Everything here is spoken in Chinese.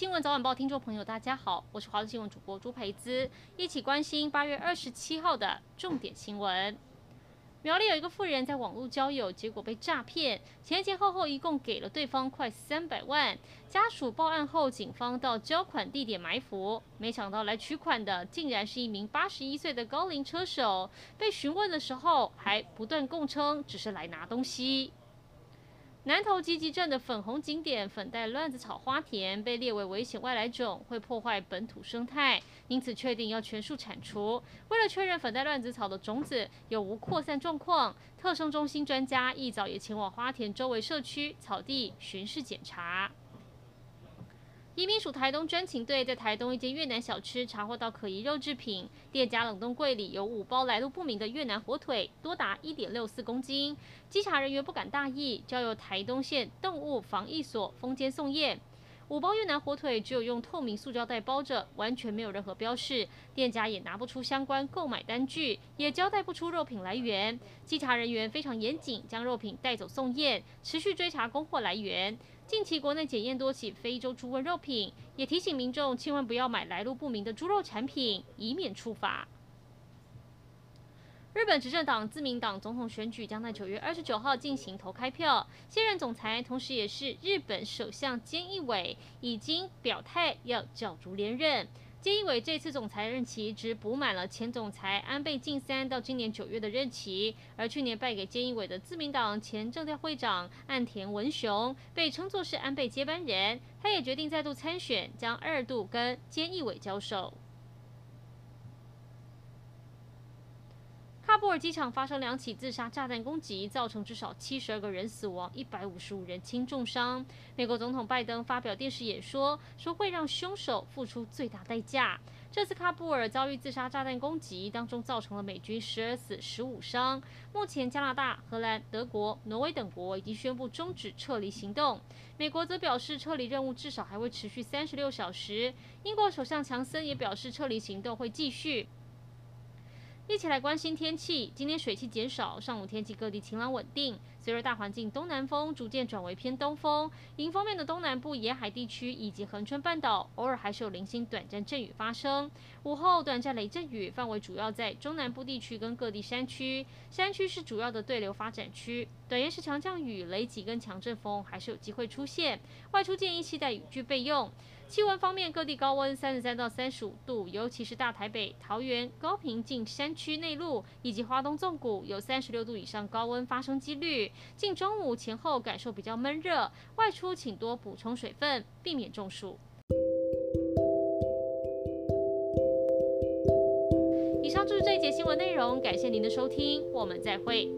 新闻早晚报听众朋友，大家好，我是华视新闻主播朱培姿，一起关心八月二十七号的重点新闻。苗栗有一个妇人在网络交友，结果被诈骗，前前后后一共给了对方快三百万。家属报案后，警方到交款地点埋伏，没想到来取款的竟然是一名八十一岁的高龄车手。被询问的时候，还不断供称只是来拿东西。南投集集镇的粉红景点粉黛乱子草花田被列为危险外来种，会破坏本土生态，因此确定要全数铲除。为了确认粉黛乱子草的种子有无扩散状况，特生中心专家一早也前往花田周围社区草地巡视检查。移民署台东专勤队在台东一间越南小吃查获到可疑肉制品，店家冷冻柜里有五包来路不明的越南火腿，多达一点六四公斤。稽查人员不敢大意，交由台东县动物防疫所封监送验。五包越南火腿只有用透明塑胶袋包着，完全没有任何标示，店家也拿不出相关购买单据，也交代不出肉品来源。稽查人员非常严谨，将肉品带走送验，持续追查供货来源。近期国内检验多起非洲猪瘟肉品，也提醒民众千万不要买来路不明的猪肉产品，以免触法。日本执政党自民党总统选举将在九月二十九号进行投开票，现任总裁同时也是日本首相菅义伟已经表态要角逐连任。菅义伟这次总裁任期只补满了前总裁安倍晋三到今年九月的任期，而去年败给菅义伟的自民党前政调会长岸田文雄被称作是安倍接班人，他也决定再度参选，将二度跟菅义伟交手。喀布尔机场发生两起自杀炸弹攻击，造成至少七十二个人死亡，一百五十五人轻重伤。美国总统拜登发表电视演说，说会让凶手付出最大代价。这次喀布尔遭遇自杀炸弹攻击，当中造成了美军十二死十五伤。目前，加拿大、荷兰、德国、挪威等国已经宣布终止撤离行动。美国则表示，撤离任务至少还会持续三十六小时。英国首相强森也表示，撤离行动会继续。一起来关心天气。今天水汽减少，上午天气各地晴朗稳定。随着大环境东南风逐渐转为偏东风，迎风面的东南部沿海地区以及恒春半岛偶尔还是有零星短暂阵雨发生。午后短暂雷阵雨范围主要在中南部地区跟各地山区，山区是主要的对流发展区。短延时强降雨、雷击跟强阵风还是有机会出现，外出建议携带雨具备用。气温方面，各地高温三十三到三十五度，尤其是大台北、桃园、高屏近山区内陆以及花东纵谷有三十六度以上高温发生几率。近中午前后感受比较闷热，外出请多补充水分，避免中暑。以上就是这一节新闻内容，感谢您的收听，我们再会。